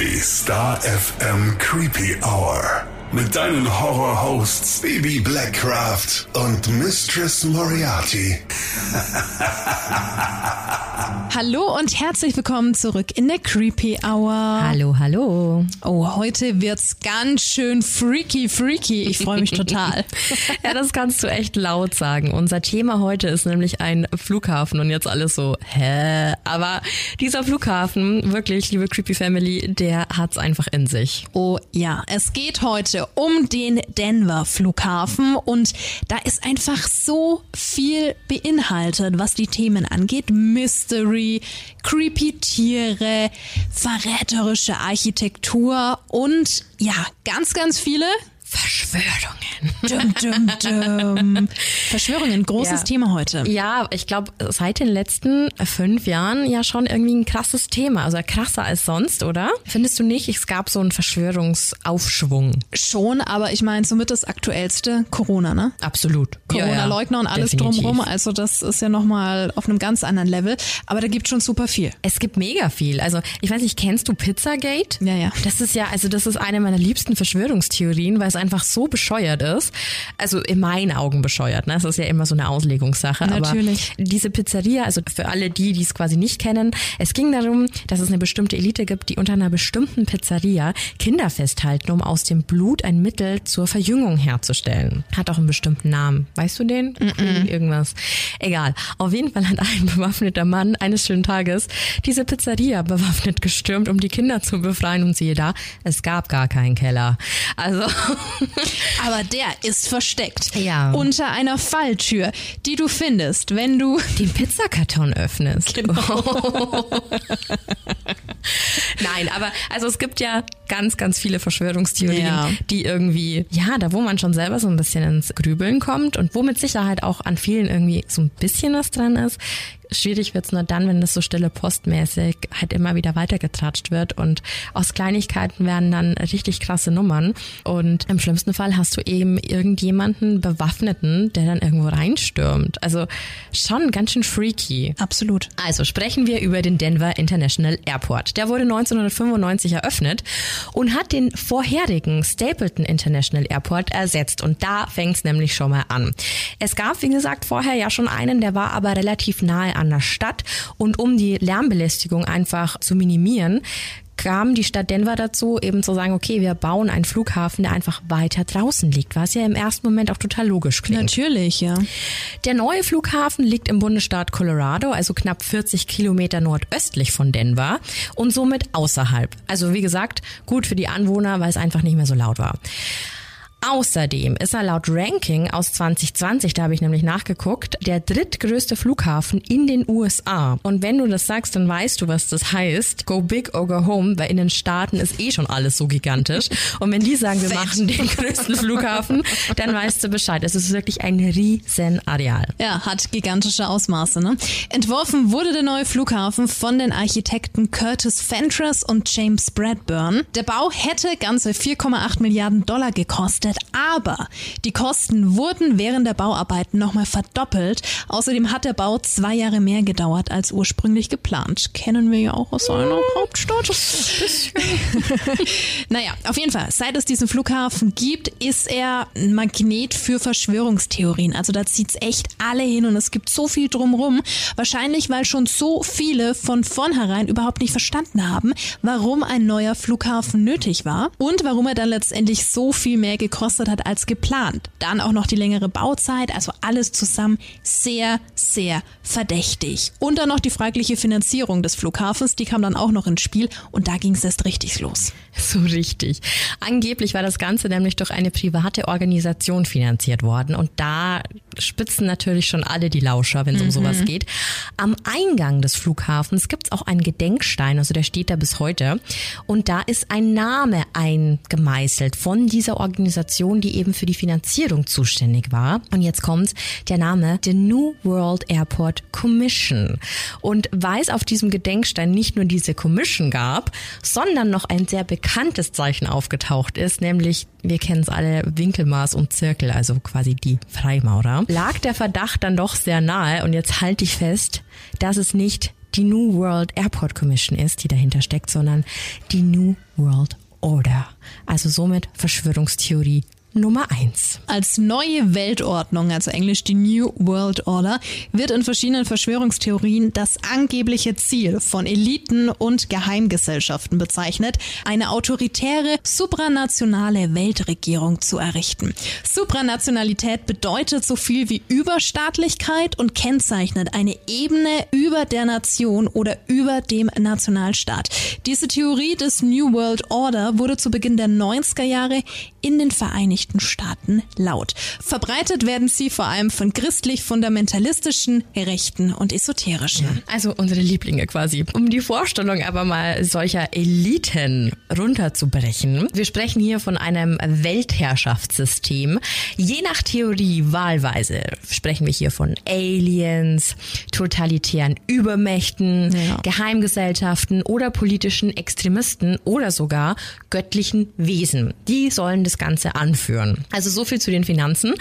Die Star FM Creepy Hour. Mit deinen Horror-Hosts Baby Blackcraft und Mistress Moriarty. Hallo und herzlich willkommen zurück in der Creepy Hour. Hallo, hallo. Oh, heute wird's ganz schön freaky, freaky. Ich freue mich total. ja, das kannst du echt laut sagen. Unser Thema heute ist nämlich ein Flughafen und jetzt alles so, hä? Aber dieser Flughafen, wirklich, liebe Creepy Family, der hat's einfach in sich. Oh ja, es geht heute um den Denver Flughafen und da ist einfach so viel beinhaltet, was die Themen angeht. Mystery, creepy Tiere, verräterische Architektur und ja, ganz, ganz viele Verschwörungen. Dum, dum, dum. Verschwörungen, großes Ja. Thema heute. Ja, ich glaube, seit den letzten fünf Jahren ja schon irgendwie ein krasses Thema. Also krasser als sonst, oder? Findest du nicht? Es gab so einen Verschwörungsaufschwung. Schon, aber ich meine, somit das aktuellste Corona, ne? Absolut. Corona-Leugner und alles Definitiv. drumrum. Also das ist ja nochmal auf einem ganz anderen Level. Aber da gibt schon super viel. Es gibt mega viel. Also, ich weiß nicht, kennst du Pizzagate? Ja, ja. Das ist ja, also das ist eine meiner liebsten Verschwörungstheorien, weil es einfach so bescheuert ist. Also in meinen Augen bescheuert, ne? Es ist ja immer so eine Auslegungssache. Natürlich. Aber diese Pizzeria, also für alle die, die es quasi nicht kennen, es ging darum, dass es eine bestimmte Elite gibt, die unter einer bestimmten Pizzeria Kinder festhalten, um aus dem Blut ein Mittel zur Verjüngung herzustellen. Hat auch einen bestimmten Namen. Weißt du den? Irgendwas. Egal. Auf jeden Fall hat ein bewaffneter Mann eines schönen Tages diese Pizzeria bewaffnet gestürmt, um die Kinder zu befreien und siehe da, es gab gar keinen Keller. Also, Aber der ist versteckt. Ja. Unter einer Falltür, die du findest, wenn du den Pizzakarton öffnest. Genau. Nein, aber also es gibt ja ganz, ganz viele Verschwörungstheorien, Ja. die irgendwie, ja, da wo man schon selber so ein bisschen ins Grübeln kommt und wo mit Sicherheit auch an vielen irgendwie so ein bisschen was dran ist. Schwierig wird's nur dann, wenn das so stille postmäßig halt immer wieder weitergetratscht wird und aus Kleinigkeiten werden dann richtig krasse Nummern und im schlimmsten Fall hast du eben irgendjemanden Bewaffneten, der dann irgendwo reinstürmt. Also schon ganz schön freaky. Absolut. Also sprechen wir über den Denver International Airport. Der wurde 1995 eröffnet und hat den vorherigen Stapleton International Airport ersetzt. Und da fängt's nämlich schon mal an. Es gab, wie gesagt, vorher ja schon einen, der war aber relativ nahe an der Stadt. Und um die Lärmbelästigung einfach zu minimieren, kam die Stadt Denver dazu, eben zu sagen, okay, wir bauen einen Flughafen, der einfach weiter draußen liegt, was ja im ersten Moment auch total logisch klingt. Natürlich, ja. Der neue Flughafen liegt im Bundesstaat Colorado, also knapp 40 Kilometer nordöstlich von Denver und somit außerhalb. Also wie gesagt, gut für die Anwohner, weil es einfach nicht mehr so laut war. Außerdem ist er laut Ranking aus 2020, da habe ich nämlich nachgeguckt, der drittgrößte Flughafen in den USA. Und wenn du das sagst, dann weißt du, was das heißt. Go big or go home, weil in den Staaten ist eh schon alles so gigantisch. Und wenn die sagen, wir Fett. machen den größten Flughafen, dann weißt du Bescheid. Es ist wirklich ein riesen Areal. Ja, hat gigantische Ausmaße. Ne? Entworfen wurde der neue Flughafen von den Architekten Curtis Fentress und James Bradburn. Der Bau hätte ganze 4,8 Milliarden Dollar gekostet, aber die Kosten wurden während der Bauarbeiten nochmal verdoppelt. Außerdem hat der Bau zwei Jahre mehr gedauert als ursprünglich geplant. Kennen wir ja auch aus einer Hauptstadt. naja, auf jeden Fall, seit es diesen Flughafen gibt, ist er ein Magnet für Verschwörungstheorien. Also da zieht's echt alle hin und es gibt so viel drumrum. Wahrscheinlich, weil schon so viele von vornherein überhaupt nicht verstanden haben, warum ein neuer Flughafen nötig war und warum er dann letztendlich so viel mehr gekostet hat als geplant. Dann auch noch die längere Bauzeit, also alles zusammen sehr, sehr verdächtig. Und dann noch die fragliche Finanzierung des Flughafens, die kam dann auch noch ins Spiel und da ging's erst richtig los. So richtig. Angeblich war das Ganze nämlich durch eine private Organisation finanziert worden und da spitzen natürlich schon alle die Lauscher, wenn es um sowas geht. Am Eingang des Flughafens gibt's auch einen Gedenkstein, also der steht da bis heute und da ist ein Name eingemeißelt von dieser Organisation, die eben für die Finanzierung zuständig war. Und jetzt kommt der Name The New World Airport Commission. Und weil es auf diesem Gedenkstein nicht nur diese Commission gab, sondern noch ein sehr bekanntes Zeichen aufgetaucht ist, nämlich, wir kennen es alle, Winkelmaß und Zirkel, also quasi die Freimaurer, lag der Verdacht dann doch sehr nahe und jetzt halte ich fest, dass es nicht die New World Airport Commission ist, die dahinter steckt, sondern die New World Order. Also somit Verschwörungstheorie Nummer eins. Als neue Weltordnung, also englisch die New World Order, wird in verschiedenen Verschwörungstheorien das angebliche Ziel von Eliten und Geheimgesellschaften bezeichnet, eine autoritäre, supranationale Weltregierung zu errichten. Supranationalität bedeutet so viel wie Überstaatlichkeit und kennzeichnet eine Ebene über der Nation oder über dem Nationalstaat. Diese Theorie des New World Order wurde zu Beginn der 90er Jahre in den Vereinigten Staaten laut. Verbreitet werden sie vor allem von christlich-fundamentalistischen, rechten und esoterischen. Also unsere Lieblinge quasi. Um die Vorstellung aber mal solcher Eliten runterzubrechen. Wir sprechen hier von einem Weltherrschaftssystem. Je nach Theorie wahlweise sprechen wir hier von Aliens, totalitären Übermächten, ja. Geheimgesellschaften oder politischen Extremisten oder sogar göttlichen Wesen. Die sollen das Ganze anführen. Also so viel zu den Finanzen.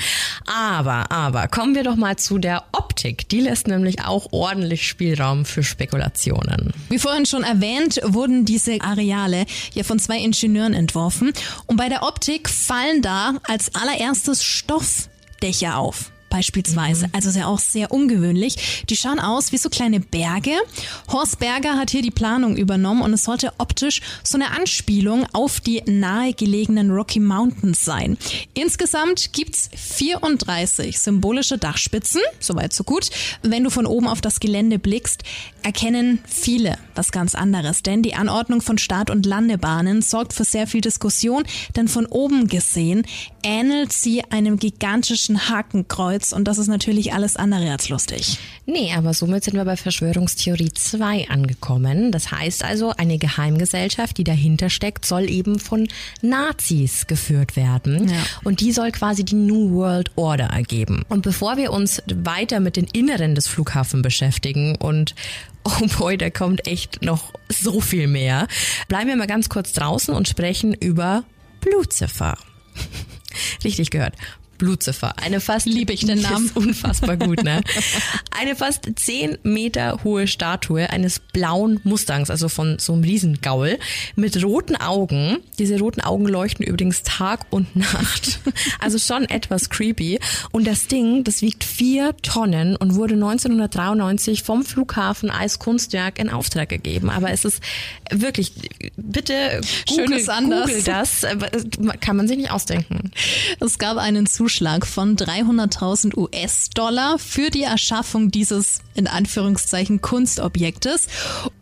Aber, aber kommen wir doch mal zu der Optik. Die lässt nämlich auch ordentlich Spielraum für Spekulationen. Wie vorhin schon erwähnt, wurden diese Areale ja von zwei Ingenieuren entworfen. Und bei der Optik fallen da als allererstes Stoffdächer auf beispielsweise. Mhm. Also ist ja auch sehr ungewöhnlich. Die schauen aus wie so kleine Berge. Horst Berger hat hier die Planung übernommen und es sollte optisch so eine Anspielung auf die nahegelegenen Rocky Mountains sein. Insgesamt gibt's 34 symbolische Dachspitzen, soweit so gut. Wenn du von oben auf das Gelände blickst, erkennen viele was ganz anderes, denn die Anordnung von Start- und Landebahnen sorgt für sehr viel Diskussion, denn von oben gesehen ähnelt sie einem gigantischen Hakenkreuz und das ist natürlich alles andere als lustig. Nee, aber somit sind wir bei Verschwörungstheorie 2 angekommen. Das heißt also, eine Geheimgesellschaft, die dahinter steckt, soll eben von Nazis geführt werden. Ja. Und die soll quasi die New World Order ergeben. Und bevor wir uns weiter mit den Inneren des Flughafens beschäftigen und oh boy, da kommt echt noch so viel mehr, bleiben wir mal ganz kurz draußen und sprechen über Lucifer. Richtig gehört. Blutziffer. Eine fast liebe ich den Namen unfassbar gut, ne? Eine fast zehn Meter hohe Statue eines blauen Mustangs, also von so einem Riesengaul mit roten Augen. Diese roten Augen leuchten übrigens Tag und Nacht. Also schon etwas creepy. Und das Ding, das wiegt vier Tonnen und wurde 1993 vom Flughafen als Kunstwerk in Auftrag gegeben. Aber es ist wirklich, bitte Google, Google das, kann man sich nicht ausdenken. Es gab einen Zuschauer Zuschlag von 300.000 US-Dollar für die Erschaffung dieses in Anführungszeichen Kunstobjektes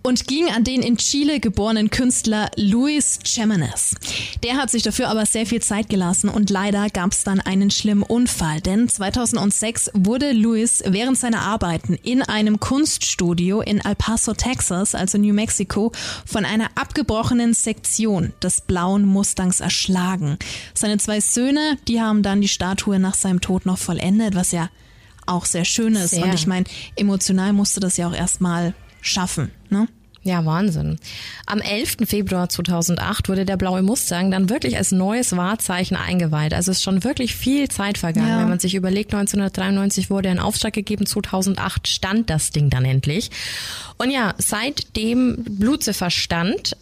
und ging an den in Chile geborenen Künstler Luis Chemenes. Der hat sich dafür aber sehr viel Zeit gelassen und leider gab es dann einen schlimmen Unfall, denn 2006 wurde Luis während seiner Arbeiten in einem Kunststudio in El Paso, Texas, also New Mexico, von einer abgebrochenen Sektion des blauen Mustangs erschlagen. Seine zwei Söhne, die haben dann die Statue Statue nach seinem Tod noch vollendet, was ja auch sehr schön ist. Sehr. Und ich meine, emotional musste das ja auch erstmal schaffen. Ne? Ja, Wahnsinn. Am 11. Februar 2008 wurde der blaue Mustang dann wirklich als neues Wahrzeichen eingeweiht. Also ist schon wirklich viel Zeit vergangen. Ja. Wenn man sich überlegt, 1993 wurde ein Auftrag gegeben, 2008 stand das Ding dann endlich. Und ja, seitdem stand,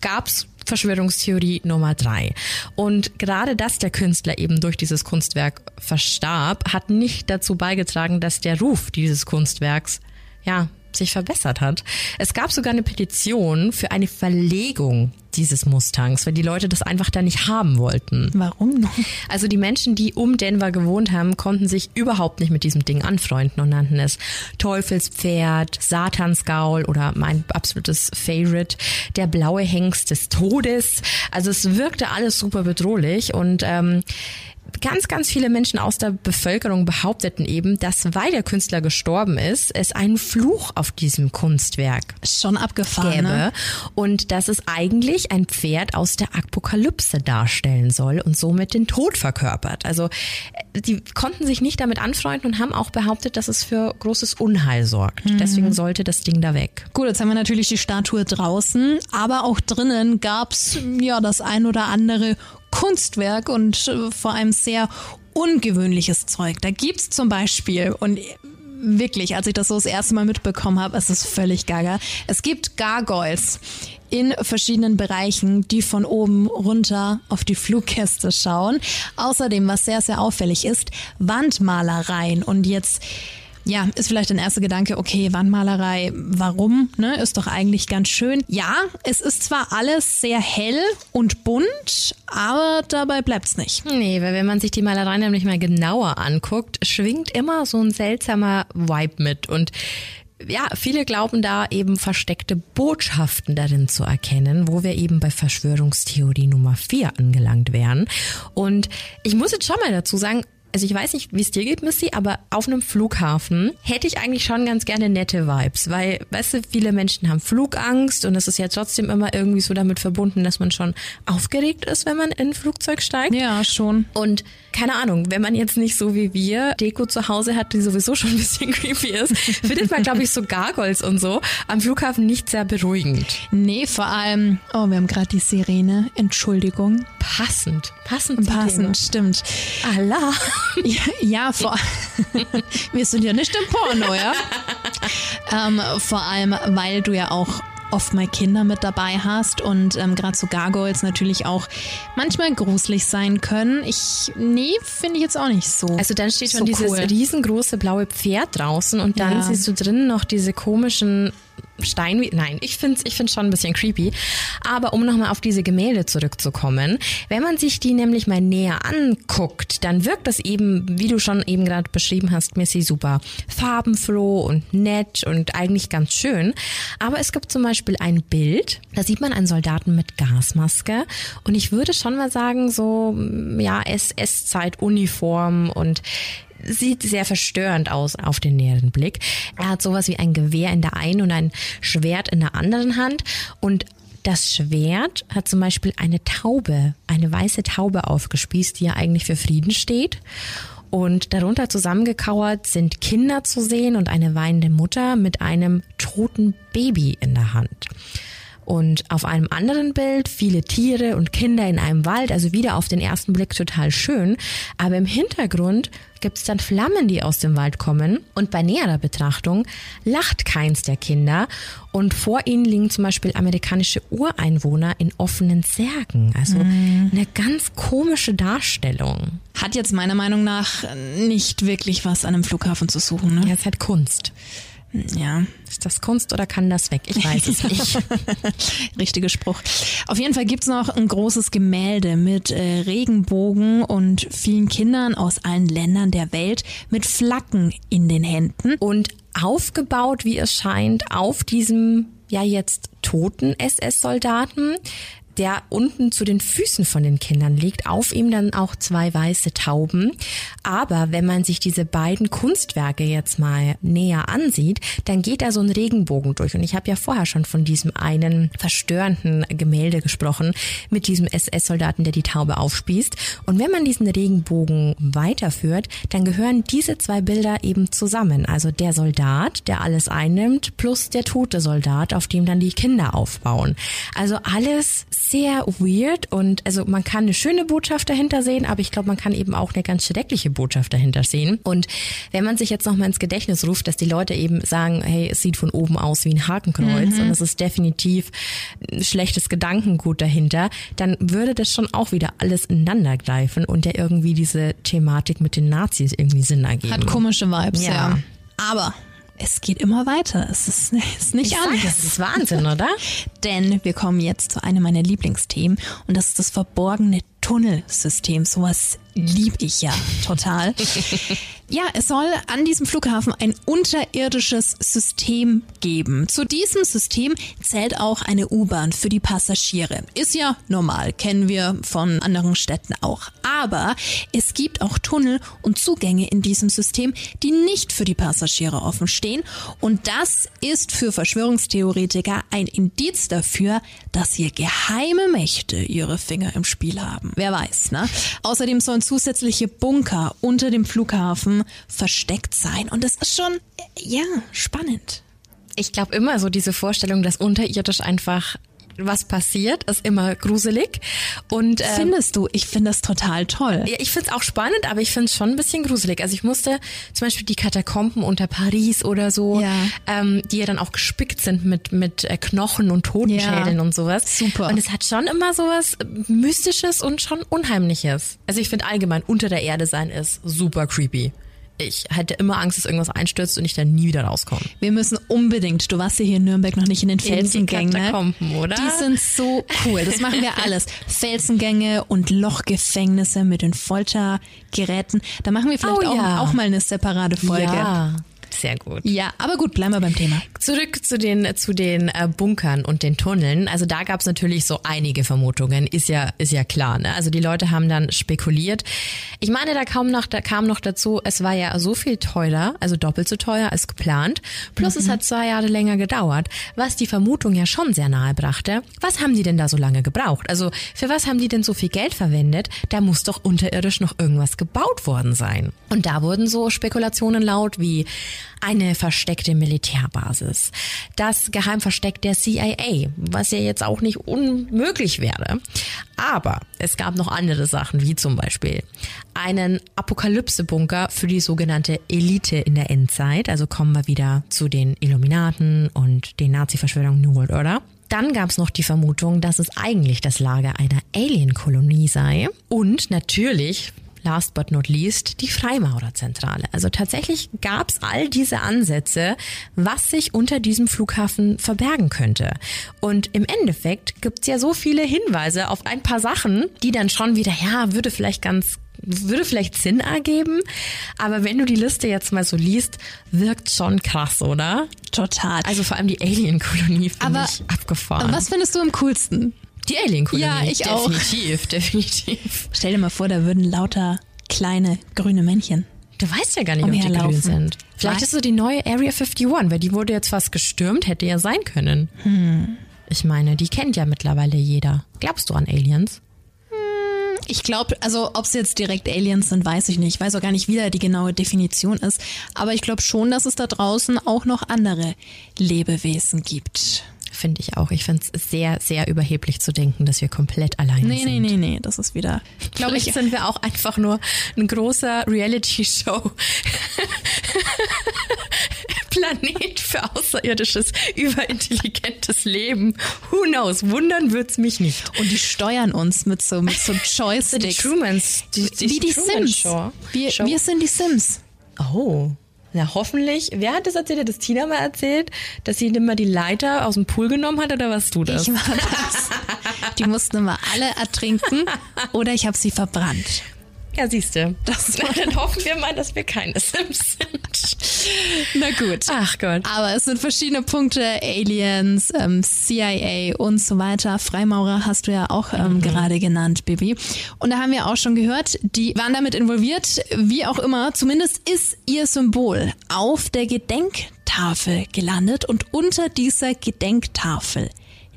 gab's Verschwörungstheorie Nummer drei. Und gerade dass der Künstler eben durch dieses Kunstwerk verstarb, hat nicht dazu beigetragen, dass der Ruf dieses Kunstwerks ja sich verbessert hat. Es gab sogar eine Petition für eine Verlegung dieses Mustangs, weil die Leute das einfach da nicht haben wollten. Warum? Also die Menschen, die um Denver gewohnt haben, konnten sich überhaupt nicht mit diesem Ding anfreunden und nannten es Teufelspferd, Satansgaul oder mein absolutes Favorite, der blaue Hengst des Todes. Also es wirkte alles super bedrohlich und ähm, ganz, ganz viele Menschen aus der Bevölkerung behaupteten eben, dass weil der Künstler gestorben ist, es einen Fluch auf diesem Kunstwerk schon abgefahren gäbe ne? und dass es eigentlich ein Pferd aus der Apokalypse darstellen soll und somit den Tod verkörpert. Also äh, die konnten sich nicht damit anfreunden und haben auch behauptet, dass es für großes Unheil sorgt. Mhm. Deswegen sollte das Ding da weg. Gut, jetzt haben wir natürlich die Statue draußen, aber auch drinnen gab's ja das ein oder andere Kunstwerk und äh, vor allem sehr ungewöhnliches Zeug. Da gibt's zum Beispiel, und wirklich, als ich das so das erste Mal mitbekommen habe, es ist völlig gaga. Es gibt Gargoyles in verschiedenen Bereichen, die von oben runter auf die Fluggäste schauen. Außerdem, was sehr, sehr auffällig ist, Wandmalereien. Und jetzt ja, ist vielleicht ein erster Gedanke, okay, Wandmalerei, warum? Ne? Ist doch eigentlich ganz schön. Ja, es ist zwar alles sehr hell und bunt, aber dabei bleibt's nicht. Nee, weil wenn man sich die Malerei nämlich mal genauer anguckt, schwingt immer so ein seltsamer Vibe mit und ja, viele glauben da eben versteckte Botschaften darin zu erkennen, wo wir eben bei Verschwörungstheorie Nummer 4 angelangt wären. Und ich muss jetzt schon mal dazu sagen, also ich weiß nicht, wie es dir geht, Missy, aber auf einem Flughafen hätte ich eigentlich schon ganz gerne nette Vibes, weil, weißt du, viele Menschen haben Flugangst und es ist ja trotzdem immer irgendwie so damit verbunden, dass man schon aufgeregt ist, wenn man in ein Flugzeug steigt. Ja, schon. Und keine Ahnung, wenn man jetzt nicht so wie wir Deko zu Hause hat, die sowieso schon ein bisschen creepy ist, findet man, glaube ich, so Gargoyles und so am Flughafen nicht sehr beruhigend. Nee, vor allem, oh, wir haben gerade die Sirene, Entschuldigung. Passend, passend. Passend, stimmt. Allah. Ja, ja vor wir sind ja nicht im Porno, ja. ähm, vor allem, weil du ja auch oft mal Kinder mit dabei hast und ähm, gerade so Gargoyles natürlich auch manchmal gruselig sein können. Ich, nee, finde ich jetzt auch nicht so. Also dann steht schon so dieses cool. riesengroße blaue Pferd draußen und dann Ja. siehst du drinnen noch diese komischen Stein, nein, ich finde ich find's schon ein bisschen creepy. Aber um nochmal auf diese Gemälde zurückzukommen, wenn man sich die nämlich mal näher anguckt, dann wirkt das eben, wie du schon eben gerade beschrieben hast, Missy, super farbenfroh und nett und eigentlich ganz schön. Aber es gibt zum Beispiel ein Bild, da sieht man einen Soldaten mit Gasmaske und ich würde schon mal sagen, so, ja, SS-Zeit-Uniform und sieht sehr verstörend aus auf den näheren Blick. Er hat sowas wie ein Gewehr in der einen und ein Schwert in der anderen Hand und das Schwert hat zum Beispiel eine Taube, eine weiße Taube aufgespießt, die ja eigentlich für Frieden steht. Und darunter zusammengekauert sind Kinder zu sehen und eine weinende Mutter mit einem toten Baby in der Hand. Und auf einem anderen Bild viele Tiere und Kinder in einem Wald, also wieder auf den ersten Blick total schön. Aber im Hintergrund gibt es dann Flammen, die aus dem Wald kommen. Und bei näherer Betrachtung lacht keins der Kinder. Und vor ihnen liegen zum Beispiel amerikanische Ureinwohner in offenen Särgen. Also eine ganz komische Darstellung. Hat jetzt meiner Meinung nach nicht wirklich was an einem Flughafen zu suchen. Ne? Ja, es hat Kunst. Ja, Ist das Kunst oder kann das weg? Ich weiß es nicht. richtiger Spruch. Auf jeden Fall gibt's noch ein großes Gemälde mit äh, Regenbogen und vielen Kindern aus allen Ländern der Welt mit Flaggen in den Händen. und aufgebaut, wie es scheint, auf diesem ja jetzt toten SS-Soldaten, der unten zu den Füßen von den Kindern liegt, auf ihm dann auch zwei weiße Tauben. Aber wenn man sich diese beiden Kunstwerke jetzt mal näher ansieht, dann geht da so ein Regenbogen durch. Und ich habe ja vorher schon von diesem einen verstörenden Gemälde gesprochen, mit diesem SS-Soldaten, der die Taube aufspießt. Und wenn man diesen Regenbogen weiterführt, dann gehören diese zwei Bilder eben zusammen. Also der Soldat, der alles einnimmt, plus der tote Soldat, auf dem dann die Kinder aufbauen. Also alles sehr weird und also man kann eine schöne Botschaft dahinter sehen, aber ich glaube, man kann eben auch eine ganz schreckliche Botschaft dahinter sehen. Und wenn man sich jetzt noch mal ins Gedächtnis ruft, dass die Leute eben sagen, hey, es sieht von oben aus wie ein Hakenkreuz und es ist definitiv ein schlechtes Gedankengut dahinter, dann würde das schon auch wieder alles ineinander greifen und ja irgendwie diese Thematik mit den Nazis irgendwie Sinn ergeben. Hat komische Vibes, ja. Ja. Aber es geht immer weiter. Es ist, es ist nicht ich sag, anders. das ist Wahnsinn, oder? Denn wir kommen jetzt zu einem meiner Lieblingsthemen und das ist das verborgene Tunnelsystem. Sowas lieb ich ja total. ja, es soll an diesem Flughafen ein unterirdisches System geben. Zu diesem System zählt auch eine U-Bahn für die Passagiere. Ist ja normal, kennen wir von anderen Städten auch. Aber es gibt auch Tunnel und Zugänge in diesem System, die nicht für die Passagiere offen stehen. Und das ist für Verschwörungstheoretiker ein Indiz dafür, dass hier geheime Mächte ihre Finger im Spiel haben. Wer weiß, ne? Außerdem sollen zusätzliche Bunker unter dem Flughafen versteckt sein. Und das ist schon, ja, spannend. Ich glaube immer so diese Vorstellung, dass unterirdisch einfach was passiert, ist immer gruselig. Und ähm, Findest du? Ich finde das total toll. ja, ich find's auch spannend, aber ich find's schon ein bisschen gruselig. Also ich musste zum Beispiel die Katakomben unter Paris oder so, Ja. ähm, die ja dann auch gespickt sind mit, mit äh, Knochen und Totenschädeln Ja. und sowas. Super. Und es hat schon immer sowas Mystisches und schon Unheimliches. Also ich finde allgemein, unter der Erde sein ist super creepy. Ich hätte immer Angst, dass irgendwas einstürzt und ich dann nie wieder rauskomme. Wir müssen unbedingt, du warst ja hier in Nürnberg noch nicht in den die Felsengängen. Katakomben, oder? Die sind so cool. Das machen wir alles. Felsengänge und Lochgefängnisse mit den Foltergeräten. Da machen wir vielleicht Oh auch, ja. auch mal eine separate Folge. Ja, sehr gut. Ja, aber gut, bleiben wir beim Thema. Zurück zu den zu den äh, Bunkern und den Tunneln. Also da gab es natürlich so einige Vermutungen, ist ja ist ja klar. Ne? Also die Leute haben dann spekuliert. Ich meine, da kam noch da kam noch dazu, es war ja so viel teurer, also doppelt so teuer als geplant. Plus es hat zwei Jahre länger gedauert, was die Vermutung ja schon sehr nahe brachte. Was haben die denn da so lange gebraucht? Also für was haben die denn so viel Geld verwendet? Da muss doch unterirdisch noch irgendwas gebaut worden sein. Und da wurden so Spekulationen laut wie eine versteckte Militärbasis, das Geheimversteck der CIA, was ja jetzt auch nicht unmöglich wäre. Aber es gab noch andere Sachen, wie zum Beispiel einen Apokalypse-Bunker für die sogenannte Elite in der Endzeit. Also kommen wir wieder zu den Illuminaten und den Nazi-Verschwörungen New World Order. Dann gab es noch die Vermutung, dass es eigentlich das Lager einer Alien-Kolonie sei. Und natürlich last but not least, die Freimaurerzentrale. Also tatsächlich gab es all diese Ansätze, was sich unter diesem Flughafen verbergen könnte. Und im Endeffekt gibt's ja so viele Hinweise auf ein paar Sachen, die dann schon wieder, ja, würde vielleicht ganz würde vielleicht Sinn ergeben, aber wenn du die Liste jetzt mal so liest, wirkt schon krass, oder? Total. Also vor allem die Alien-Kolonie finde ich abgefahren. was findest du am coolsten? Die Alien-Kolonie. Ja, ich auch. Definitiv, definitiv. Stell dir mal vor, da würden lauter kleine grüne Männchen. Du weißt ja gar nicht, ob die grün sind. Vielleicht Nein. ist so die neue Area 51, weil die wurde jetzt fast gestürmt, hätte ja sein können. Hm. Ich meine, die kennt ja mittlerweile jeder. Glaubst du an Aliens? Ich glaube, also ob es jetzt direkt Aliens sind, weiß ich nicht. Ich weiß auch gar nicht, wie da die genaue Definition ist. Aber ich glaube schon, dass es da draußen auch noch andere Lebewesen gibt. Finde ich auch. Ich finde es sehr, sehr überheblich zu denken, dass wir komplett alleine Nee, sind. nee, nee, nee, das ist wieder, glaube ich, sind wir auch einfach nur ein großer Reality-Show. Planet für außerirdisches, überintelligentes Leben. Who knows? Wundern wird's mich nicht. und die steuern uns mit so, mit so Die Joysticks. Trumans, die, die Wie die Truman Sims. Show. Wir, Show. wir sind die Sims. Oh. Na, hoffentlich. Wer hat das erzählt? Hat das Tina mal erzählt, dass sie immer die Leiter aus dem Pool genommen hat oder warst du das? Ich war das. Die mussten immer alle ertrinken oder ich habe sie verbrannt. Ja, siehste. Das Na, dann hoffen wir mal, dass wir keine Sims sind. Na gut. Ach Gott. Aber es sind verschiedene Punkte, Aliens, ähm, CIA und so weiter. Freimaurer hast du ja auch ähm, gerade genannt, Bibi. Und da haben wir auch schon gehört, die waren damit involviert, wie auch immer. Zumindest ist ihr Symbol auf der Gedenktafel gelandet und unter dieser Gedenktafel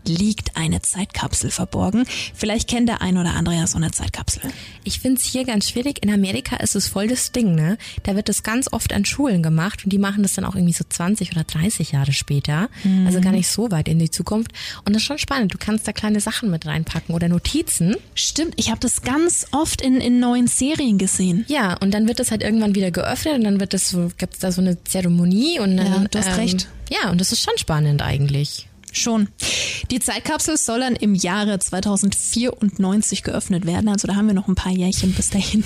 liegt eine Zeitkapsel verborgen. Vielleicht kennt der ein oder andere ja so eine Zeitkapsel. Ich find's hier ganz schwierig. In Amerika ist es voll das Ding, ne? Da wird das ganz oft an Schulen gemacht und die machen das dann auch irgendwie so 20 oder 30 Jahre später. Also gar nicht so weit in die Zukunft. Und das ist schon spannend. Du kannst da kleine Sachen mit reinpacken oder Notizen. Stimmt, ich habe das ganz oft in, in neuen Serien gesehen. Ja, und dann wird das halt irgendwann wieder geöffnet und dann wird das so, gibt's da so eine Zeremonie und dann. Ja, du hast ähm, recht. Ja, und das ist schon spannend eigentlich. Schon. Die Zeitkapsel soll dann im Jahre 2094 geöffnet werden. Also da haben wir noch ein paar Jährchen bis dahin.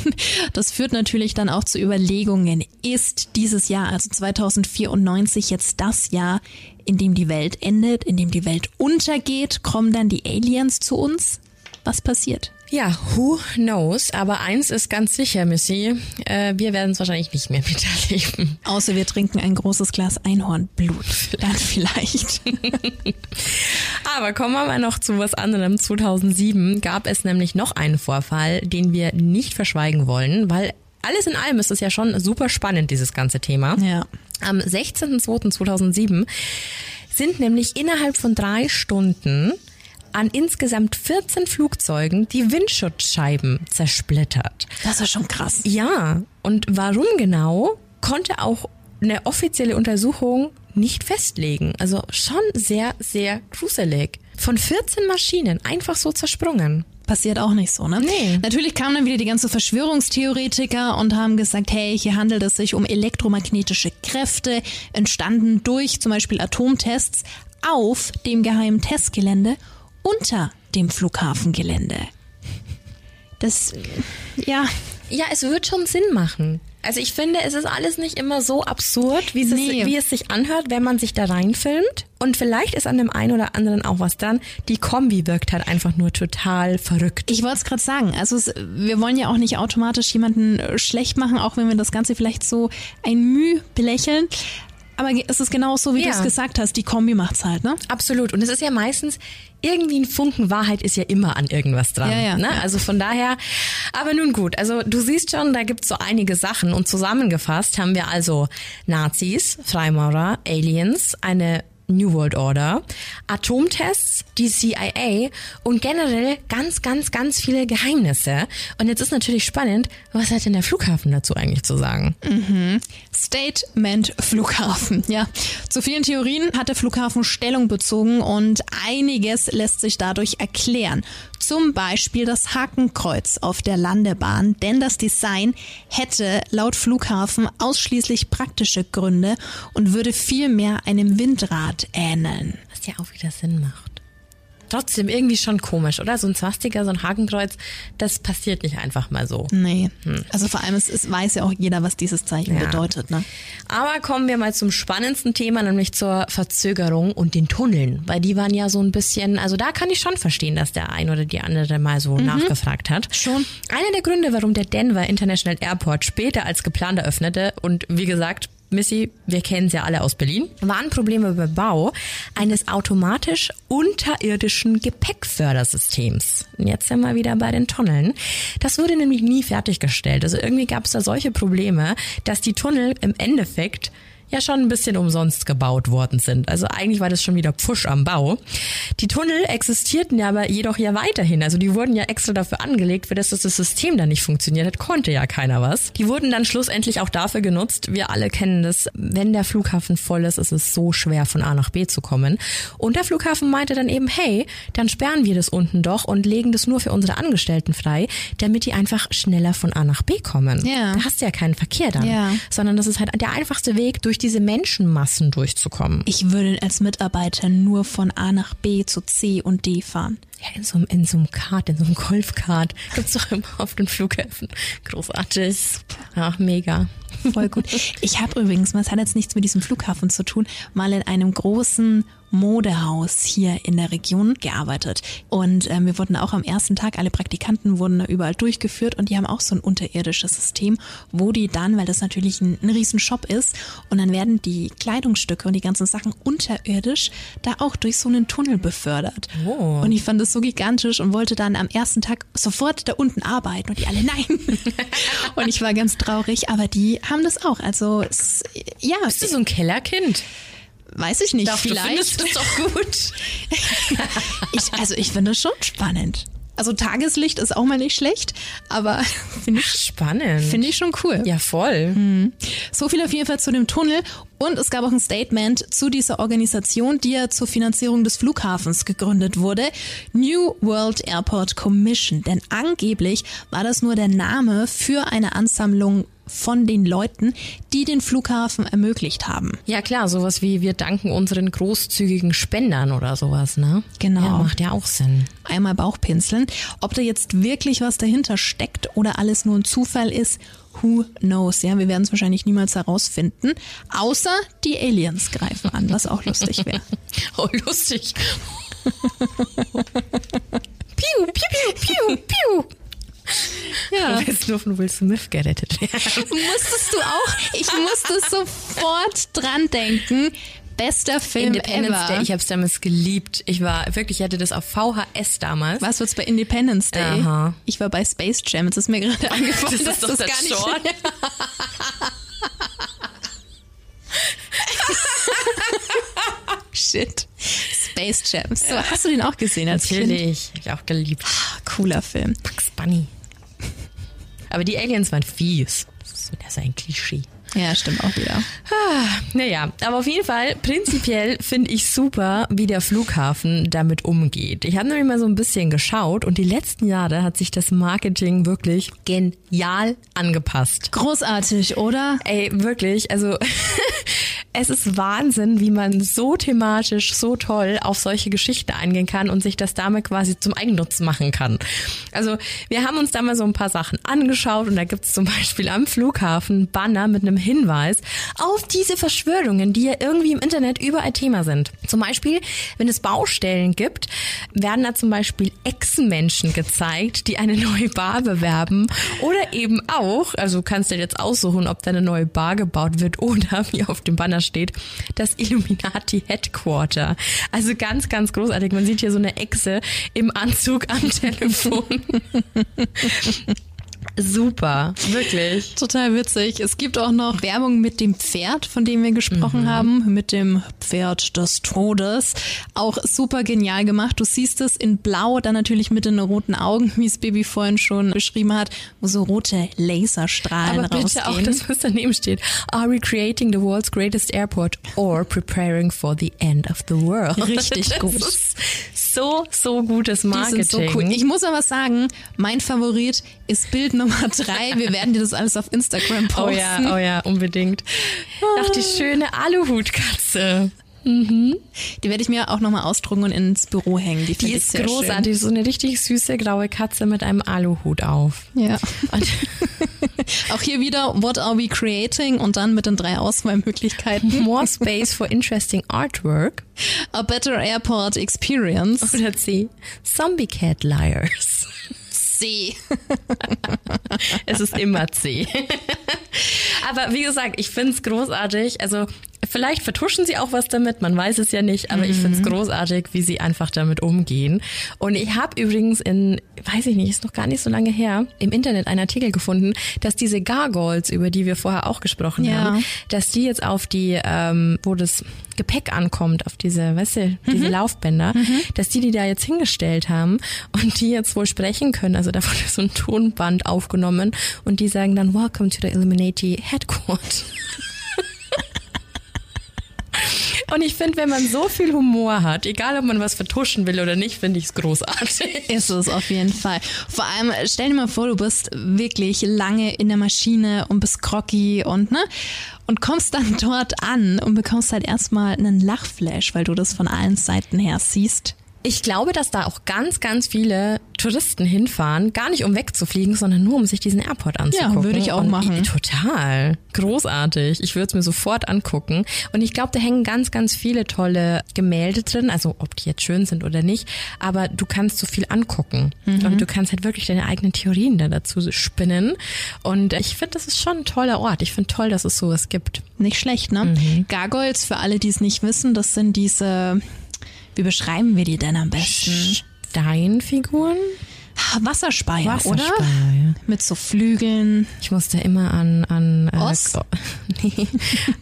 Das führt natürlich dann auch zu Überlegungen. Ist dieses Jahr, also 2094, jetzt das Jahr, in dem die Welt endet, in dem die Welt untergeht? Kommen dann die Aliens zu uns? Was passiert? Ja, who knows? Aber eins ist ganz sicher, Missy. Äh, wir werden es wahrscheinlich nicht mehr miterleben. Außer wir trinken ein großes Glas Einhornblut. Dann vielleicht. Aber kommen wir mal noch zu was anderem. 2007 gab es nämlich noch einen Vorfall, den wir nicht verschweigen wollen, weil alles in allem ist es ja schon super spannend, dieses ganze Thema. Ja. Am 16.02.2007 sind nämlich innerhalb von drei Stunden an insgesamt 14 Flugzeugen die Windschutzscheiben zersplittert. Das ist schon krass. Ja, und warum genau, konnte auch eine offizielle Untersuchung nicht festlegen. Also schon sehr, sehr gruselig. von 14 Maschinen einfach so zersprungen. Passiert auch nicht so, ne? Nee. Natürlich kamen dann wieder die ganzen Verschwörungstheoretiker und haben gesagt, hey, hier handelt es sich um elektromagnetische Kräfte, entstanden durch zum Beispiel Atomtests auf dem geheimen Testgelände unter dem Flughafengelände. Das, ja, Ja, es wird schon Sinn machen. Also ich finde, es ist alles nicht immer so absurd, wie es, Nee. wie es sich anhört, wenn man sich da reinfilmt. Und vielleicht ist an dem einen oder anderen auch was dran. Die Kombi wirkt halt einfach nur total verrückt. Ich wollte es gerade sagen. Also es, wir wollen ja auch nicht automatisch jemanden schlecht machen, auch wenn wir das Ganze vielleicht so ein Müh belächeln. Aber es ist genau so, wie du Ja. es gesagt hast. Die Kombi macht's halt, ne? Absolut. Und es ist ja meistens, irgendwie ein Funken Wahrheit ist ja immer an irgendwas dran. Ja, ja. Ne? Also von daher, aber nun gut, also du siehst schon, da gibt's so einige Sachen. Und zusammengefasst haben wir also Nazis, Freimaurer, Aliens, eine New World Order, Atomtests, die CIA und generell ganz, ganz, ganz viele Geheimnisse. Und jetzt ist natürlich spannend, was hat denn der Flughafen dazu eigentlich zu sagen? Statement Flughafen. Ja, zu vielen Theorien hat der Flughafen Stellung bezogen und einiges lässt sich dadurch erklären. Zum Beispiel das Hakenkreuz auf der Landebahn, denn das Design hätte laut Flughafen ausschließlich praktische Gründe und würde vielmehr einem Windrad ähneln. Was ja auch wieder Sinn macht. Trotzdem irgendwie schon komisch, oder? So ein Swastika, so ein Hakenkreuz, das passiert nicht einfach mal so. Nee, also vor allem es, es weiß ja auch jeder, was dieses Zeichen Ja. bedeutet. Ne? Aber kommen wir mal zum spannendsten Thema, nämlich zur Verzögerung und den Tunneln. Weil die waren ja so ein bisschen, also da kann ich schon verstehen, dass der ein oder die andere mal so nachgefragt hat. Schon. Einer der Gründe, warum der Denver International Airport später als geplant eröffnete und wie gesagt, Missy, wir kennen es ja alle aus Berlin, waren Probleme beim Bau eines automatisch unterirdischen Gepäckfördersystems. Jetzt sind wir wieder bei den Tunneln. Das wurde nämlich nie fertiggestellt. Also irgendwie gab es da solche Probleme, dass die Tunnel im Endeffekt ja schon ein bisschen umsonst gebaut worden sind. Also eigentlich war das schon wieder Pfusch am Bau. Die Tunnel existierten ja aber jedoch ja weiterhin. Also die wurden ja extra dafür angelegt, für das dass das System dann nicht funktioniert hat, konnte ja keiner was. Die wurden dann schlussendlich auch dafür genutzt. Wir alle kennen das. Wenn der Flughafen voll ist, ist es so schwer von A nach B zu kommen. Und der Flughafen meinte dann eben, hey, dann sperren wir das unten doch und legen das nur für unsere Angestellten frei, damit die einfach schneller von A nach B kommen. Ja. Da hast du ja keinen Verkehr dann. Ja. Sondern das ist halt der einfachste Weg, durch diese Menschenmassen durchzukommen. Ich würde als Mitarbeiter nur von A nach B zu C und D fahren. Ja, in so einem, in so einem Kart, in so einem Golfkart. Gibt's doch immer auf den Flughäfen. Großartig. Ja, mega. Voll gut. Ich habe übrigens, das hat jetzt nichts mit diesem Flughafen zu tun, mal in einem großen Modehaus hier in der Region gearbeitet. Und ähm, wir wurden auch am ersten Tag, alle Praktikanten wurden da überall durchgeführt und die haben auch so ein unterirdisches System, wo die dann, weil das natürlich ein, ein riesen Shop ist, und dann werden die Kleidungsstücke und die ganzen Sachen unterirdisch da auch durch so einen Tunnel befördert. Oh. Und ich fand das so gigantisch und wollte dann am ersten Tag sofort da unten arbeiten und die alle nein. und ich war ganz traurig, aber die haben das auch. Also es, ja, Bist du so ein Kellerkind? Weiß ich nicht, du vielleicht. findest es doch gut. Ich, also ich finde es schon spannend. Also Tageslicht ist auch mal nicht schlecht, aber finde ich, Spannend. finde ich schon cool. ja, voll. So viel auf jeden Fall zu dem Tunnel. Und es gab auch ein Statement zu dieser Organisation, die ja zur Finanzierung des Flughafens gegründet wurde. New World Airport Commission. Denn angeblich war das nur der Name für eine Ansammlung von den Leuten, die den Flughafen ermöglicht haben. Ja klar, sowas wie wir danken unseren großzügigen Spendern oder sowas, ne? Genau. Ja, macht ja auch Sinn. Einmal Bauchpinseln. Ob da jetzt wirklich was dahinter steckt oder alles nur ein Zufall ist, who knows? Ja, wir werden es wahrscheinlich niemals herausfinden. Außer die Aliens greifen an, was auch lustig wäre. Oh, lustig. piu, piu, piu, piu, piu. Ja. Du willst nur von Will Smith gerettet werden. Musstest du auch? Ich musste sofort dran denken. Bester Film Independence ever. Day, ich habe es damals geliebt. Ich war wirklich, ich hatte das auf VHS damals. was wird's bei Independence Day? Aha. Ich war bei Space Jam. Jetzt ist mir gerade eingefallen, Das ist dass doch das gar nicht Short. Shit. Space Jam. So, hast du den auch gesehen als Kind? Natürlich, hab ich auch geliebt. Ah, Cooler Film. Bugs Bunny. Aber die Aliens waren fies. Das ist ein Klischee. Ja, stimmt auch wieder. Ah, naja, aber auf jeden Fall, prinzipiell finde ich super, wie der Flughafen damit umgeht. Ich habe nämlich mal so ein bisschen geschaut und die letzten Jahre hat sich das Marketing wirklich genial angepasst. Großartig, oder? Ey, wirklich, also es ist Wahnsinn, wie man so thematisch, so toll auf solche Geschichten eingehen kann und sich das damit quasi zum Eigennutz machen kann. Also wir haben uns da mal so ein paar Sachen angeschaut und da gibt es zum Beispiel am Flughafen Banner mit einem Hinweis auf diese Verschwörungen, die ja irgendwie im Internet überall Thema sind. Zum Beispiel, wenn es Baustellen gibt, werden da zum Beispiel Echsenmenschen gezeigt, die eine neue Bar bewerben oder eben auch, also kannst du jetzt aussuchen, ob da eine neue Bar gebaut wird oder wie auf dem Banner steht, das Illuminati Headquarter. Also ganz, ganz großartig. Man sieht hier so eine Echse im Anzug am Telefon. Super, wirklich. Total witzig. Es gibt auch noch Werbung mit dem Pferd, von dem wir gesprochen mhm. haben, mit dem Pferd des Todes. Auch super genial gemacht. Du siehst es in Blau, dann natürlich mit den roten Augen, wie es Baby vorhin schon beschrieben hat, wo so rote Laserstrahlen Aber bitte rausgehen. auch das, was daneben steht. Are we creating the world's greatest airport or preparing for the end of the world? Richtig gut. so, so gutes Marketing. so cool. Ich muss aber sagen, mein Favorit ist Bild Nummer drei. Wir werden dir das alles auf Instagram posten. Oh ja, oh ja, unbedingt. Ach, die schöne Aluhutkatze. Mhm. Die werde ich mir auch nochmal ausdrucken und ins Büro hängen. Die, die ist großartig. Schön. So eine richtig süße graue Katze mit einem Aluhut auf. Ja. auch hier wieder, what are we creating? Und dann mit den drei Auswahlmöglichkeiten. More space for interesting artwork. A better airport experience. Oder C. Zombie Cat Liars. C. es ist immer C. aber wie gesagt, ich finde es großartig. Also Vielleicht vertuschen sie auch was damit, man weiß es ja nicht, aber mhm. ich finde es großartig, wie sie einfach damit umgehen. Und ich habe übrigens in, weiß ich nicht, ist noch gar nicht so lange her, im Internet einen Artikel gefunden, dass diese Gargoyles, über die wir vorher auch gesprochen ja. haben, dass die jetzt auf die, ähm, wo das Gepäck ankommt, auf diese, weißt du, diese mhm. Laufbänder, mhm. dass die die da jetzt hingestellt haben und die jetzt wohl sprechen können. Also da wurde so ein Tonband aufgenommen und die sagen dann Welcome to the Illuminati Headquarters. Und ich finde, wenn man so viel Humor hat, egal ob man was vertuschen will oder nicht, finde ich es großartig. Ist es auf jeden Fall. Vor allem, stell dir mal vor, du bist wirklich lange in der Maschine und bist groggy und ne? Und kommst dann dort an und bekommst halt erstmal einen Lachflash, weil du das von allen Seiten her siehst. Ich glaube, dass da auch ganz, ganz viele Touristen hinfahren, gar nicht um wegzufliegen, sondern nur um sich diesen Airport anzugucken. Ja, würde ich auch und machen. Total. Großartig. Ich würde es mir sofort angucken. Und ich glaube, da hängen ganz, ganz viele tolle Gemälde drin, also ob die jetzt schön sind oder nicht, aber du kannst so viel angucken. Mhm. Und du kannst halt wirklich deine eigenen Theorien da dazu spinnen. Und ich finde, das ist schon ein toller Ort. Ich finde toll, dass es sowas gibt. Nicht schlecht, ne? Mhm. Gargoyles, für alle, die es nicht wissen, das sind diese wie beschreiben wir die denn am besten? Steinfiguren? Wasserspeier, Wasserspeier oder? Ja. Mit so Flügeln. Ich musste immer an an äh, Oz? nee,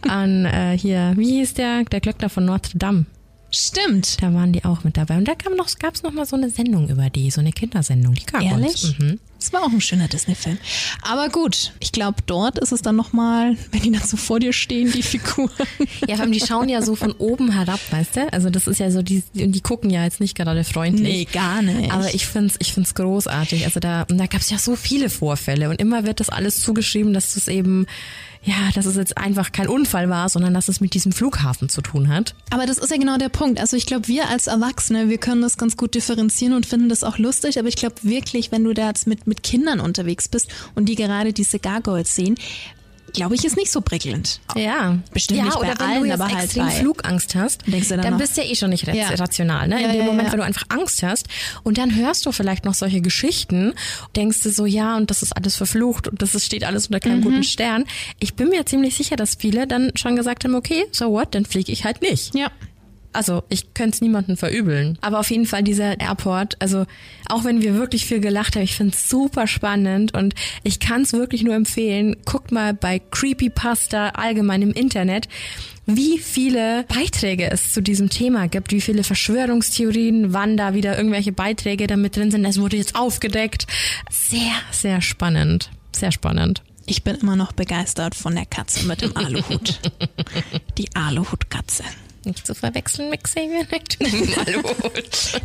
an äh, hier, wie hieß der der Glöckner von Notre Dame? Stimmt. Da waren die auch mit dabei. Und da kam noch, gab es noch mal so eine Sendung über die, so eine Kindersendung. Die kam Ehrlich? Mhm. Das war auch ein schöner Disney-Film. Aber gut, ich glaube, dort ist es dann nochmal, wenn die dann so vor dir stehen, die Figuren. Ja, vor allem die schauen ja so von oben herab, weißt du? Also das ist ja so, die, die gucken ja jetzt nicht gerade freundlich. Nee, gar nicht. Aber ich find's, ich find's großartig. Also da, da gab es ja so viele Vorfälle und immer wird das alles zugeschrieben, dass das eben ja, dass es jetzt einfach kein Unfall war, sondern dass es mit diesem Flughafen zu tun hat. Aber das ist ja genau der Punkt. Also ich glaube, wir als Erwachsene, wir können das ganz gut differenzieren und finden das auch lustig. Aber ich glaube wirklich, wenn du da jetzt mit, mit Kindern unterwegs bist und die gerade diese Gargoyles sehen, glaube ich, ist nicht so prickelnd. Ja. Bestimmt ja, nicht bei oder wenn allen, du jetzt aber halt extrem bei, Flugangst hast, denkst du dann, dann bist du ja eh schon nicht Ja. rational, ne? In Ja, dem ja, Moment, wenn du einfach Angst hast und dann hörst du vielleicht noch solche Geschichten, denkst du so, ja, und das ist alles verflucht und das ist, steht alles unter Mhm. keinem guten Stern. Ich bin mir ziemlich sicher, dass viele dann schon gesagt haben, okay, so what, dann fliege ich halt nicht. ja. Also ich könnte es niemandem verübeln. Aber auf jeden Fall dieser Airport, also auch wenn wir wirklich viel gelacht haben, ich finde es super spannend und ich kann es wirklich nur empfehlen. Guckt mal bei Creepypasta allgemein im Internet, wie viele Beiträge es zu diesem Thema gibt, wie viele Verschwörungstheorien, wann da wieder irgendwelche Beiträge damit drin sind. Es wurde jetzt aufgedeckt. Sehr, sehr spannend. Sehr spannend. Ich bin immer noch begeistert von der Katze mit dem Aluhut. Die Aluhutkatze. Nicht zu verwechseln mit Xavier.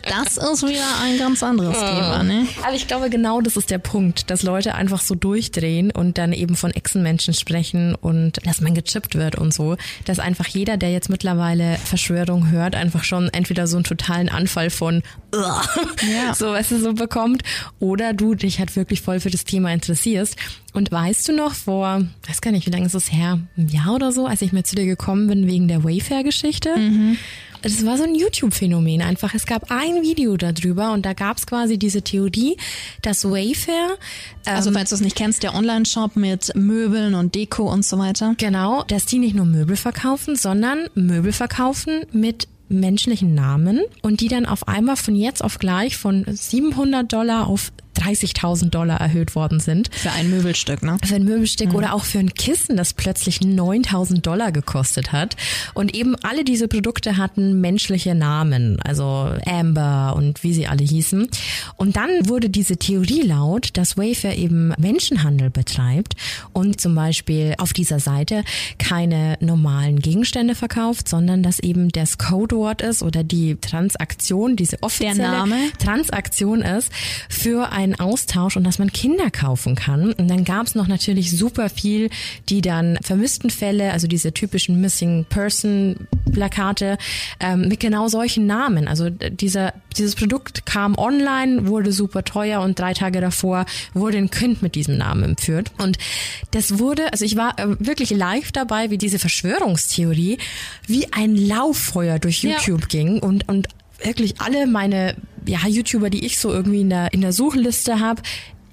Das ist wieder ein ganz anderes Thema, ne? Aber ich glaube, genau das ist der Punkt, dass Leute einfach so durchdrehen und dann eben von Echsenmenschen sprechen und dass man gechippt wird und so. Dass einfach jeder, der jetzt mittlerweile Verschwörung hört, einfach schon entweder so einen totalen Anfall von Ja. so, weißt du, so bekommt oder du dich halt wirklich voll für das Thema interessierst. Und weißt du noch vor, weiß gar nicht, wie lange ist es her, ein Jahr oder so, als ich mal zu dir gekommen bin wegen der Wayfair-Geschichte? Das war so ein YouTube-Phänomen einfach. Es gab ein Video darüber und da gab es quasi diese Theorie, dass Wayfair Also, falls du es nicht kennst, der Online-Shop mit Möbeln und Deko und so weiter. Genau, dass die nicht nur Möbel verkaufen, sondern Möbel verkaufen mit menschlichen Namen und die dann auf einmal von jetzt auf gleich von 700 Dollar auf 30.000 Dollar erhöht worden sind. Für ein Möbelstück, ne? Für ein Möbelstück oder auch für ein Kissen, das plötzlich 9000 Dollar gekostet hat. Und eben alle diese Produkte hatten menschliche Namen, also Amber und wie sie alle hießen. Und dann wurde diese Theorie laut, dass Wayfair eben Menschenhandel betreibt und zum Beispiel auf dieser Seite keine normalen Gegenstände verkauft, sondern dass eben das Codewort ist oder die Transaktion, diese offizielle Name? Transaktion ist für einen Austausch und dass man Kinder kaufen kann. Und dann gab es noch natürlich super viel, die dann vermissten Fälle, also diese typischen Missing Person Plakate ähm, mit genau solchen Namen. Also dieser, dieses Produkt kam online, wurde super teuer und drei Tage davor wurde ein Kind mit diesem Namen entführt. Und das wurde, also ich war äh, wirklich live dabei, wie diese Verschwörungstheorie wie ein Lauffeuer durch Ja. YouTube ging und, und wirklich alle meine ja, YouTuber, die ich so irgendwie in der, in der Suchliste habe,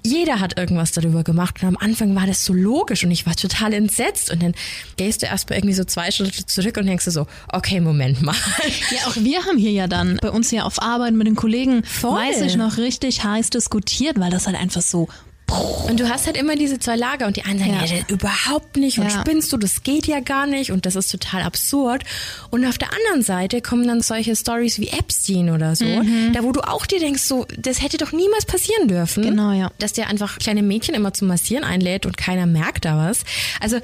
jeder hat irgendwas darüber gemacht und am Anfang war das so logisch und ich war total entsetzt und dann gehst du erstmal irgendwie so zwei Schritte zurück und denkst du so, okay, Moment mal. Ja, auch wir haben hier ja dann bei uns hier auf Arbeit mit den Kollegen, Voll. weiß ich noch, richtig heiß diskutiert, weil das halt einfach so Und du hast halt immer diese zwei Lager und die einen sagen, Ja. ja. das überhaupt nicht und Ja. spinnst du, das geht ja gar nicht und das ist total absurd. Und auf der anderen Seite kommen dann solche Stories wie Epstein oder so, Mhm. da wo du auch dir denkst, so, das hätte doch niemals passieren dürfen. Genau, ja. Dass der einfach kleine Mädchen immer zum Massieren einlädt und keiner merkt da was. Also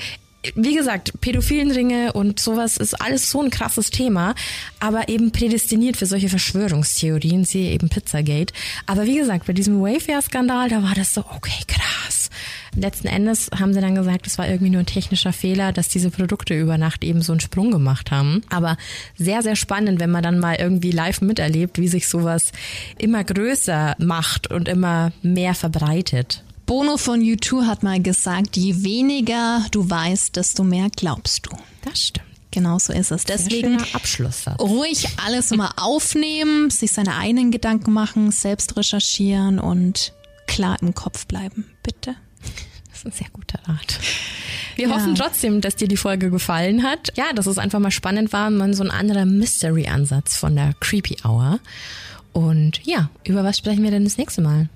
wie gesagt, pädophilen Ringe und sowas ist alles so ein krasses Thema, aber eben prädestiniert für solche Verschwörungstheorien, siehe eben Pizzagate. Aber wie gesagt, bei diesem Wayfair-Skandal, da war das so, okay, krass. Letzten Endes haben sie dann gesagt, es war irgendwie nur ein technischer Fehler, dass diese Produkte über Nacht eben so einen Sprung gemacht haben. Aber sehr, sehr spannend, wenn man dann mal irgendwie live miterlebt, wie sich sowas immer größer macht und immer mehr verbreitet. Bono von U2 hat mal gesagt, je weniger du weißt, desto mehr glaubst du. Das stimmt. Genau so ist es. Deswegen Abschlusssatz. ruhig alles immer aufnehmen, sich seine eigenen Gedanken machen, selbst recherchieren und klar im Kopf bleiben. Bitte. Das ist ein sehr guter Rat. Wir Ja. hoffen trotzdem, dass dir die Folge gefallen hat. Ja, dass es einfach mal spannend war, mal so ein anderer Mystery-Ansatz von der Creepy Hour. Und ja, über was sprechen wir denn das nächste Mal?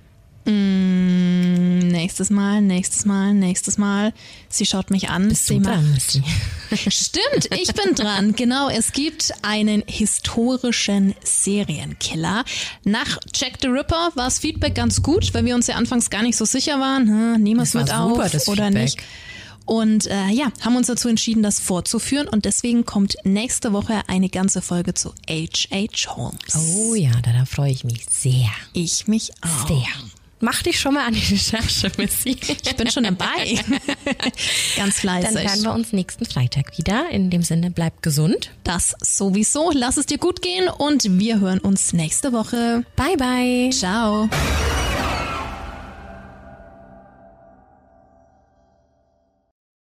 Nächstes Mal, nächstes Mal, nächstes Mal. Sie schaut mich an. Bist sie dran? Stimmt, ich bin dran. Genau, es gibt einen historischen Serienkiller. Nach Jack the Ripper war das Feedback ganz gut, weil wir uns ja anfangs gar nicht so sicher waren. Hm, nehmen wir es mit auf oder Feedback. nicht. Und äh, ja, haben uns dazu entschieden, das fortzuführen. Und deswegen kommt nächste Woche eine ganze Folge zu H.H. Holmes. Oh ja, da, da freue ich mich sehr. Ich mich auch. Sehr. Mach dich schon mal an die Recherche, Missy. Ich bin schon dabei. Ganz Dann fleißig. hören wir uns nächsten Freitag wieder. In dem Sinne, bleib gesund. Das sowieso. Lass es dir gut gehen und wir hören uns nächste Woche. Bye, bye. Ciao.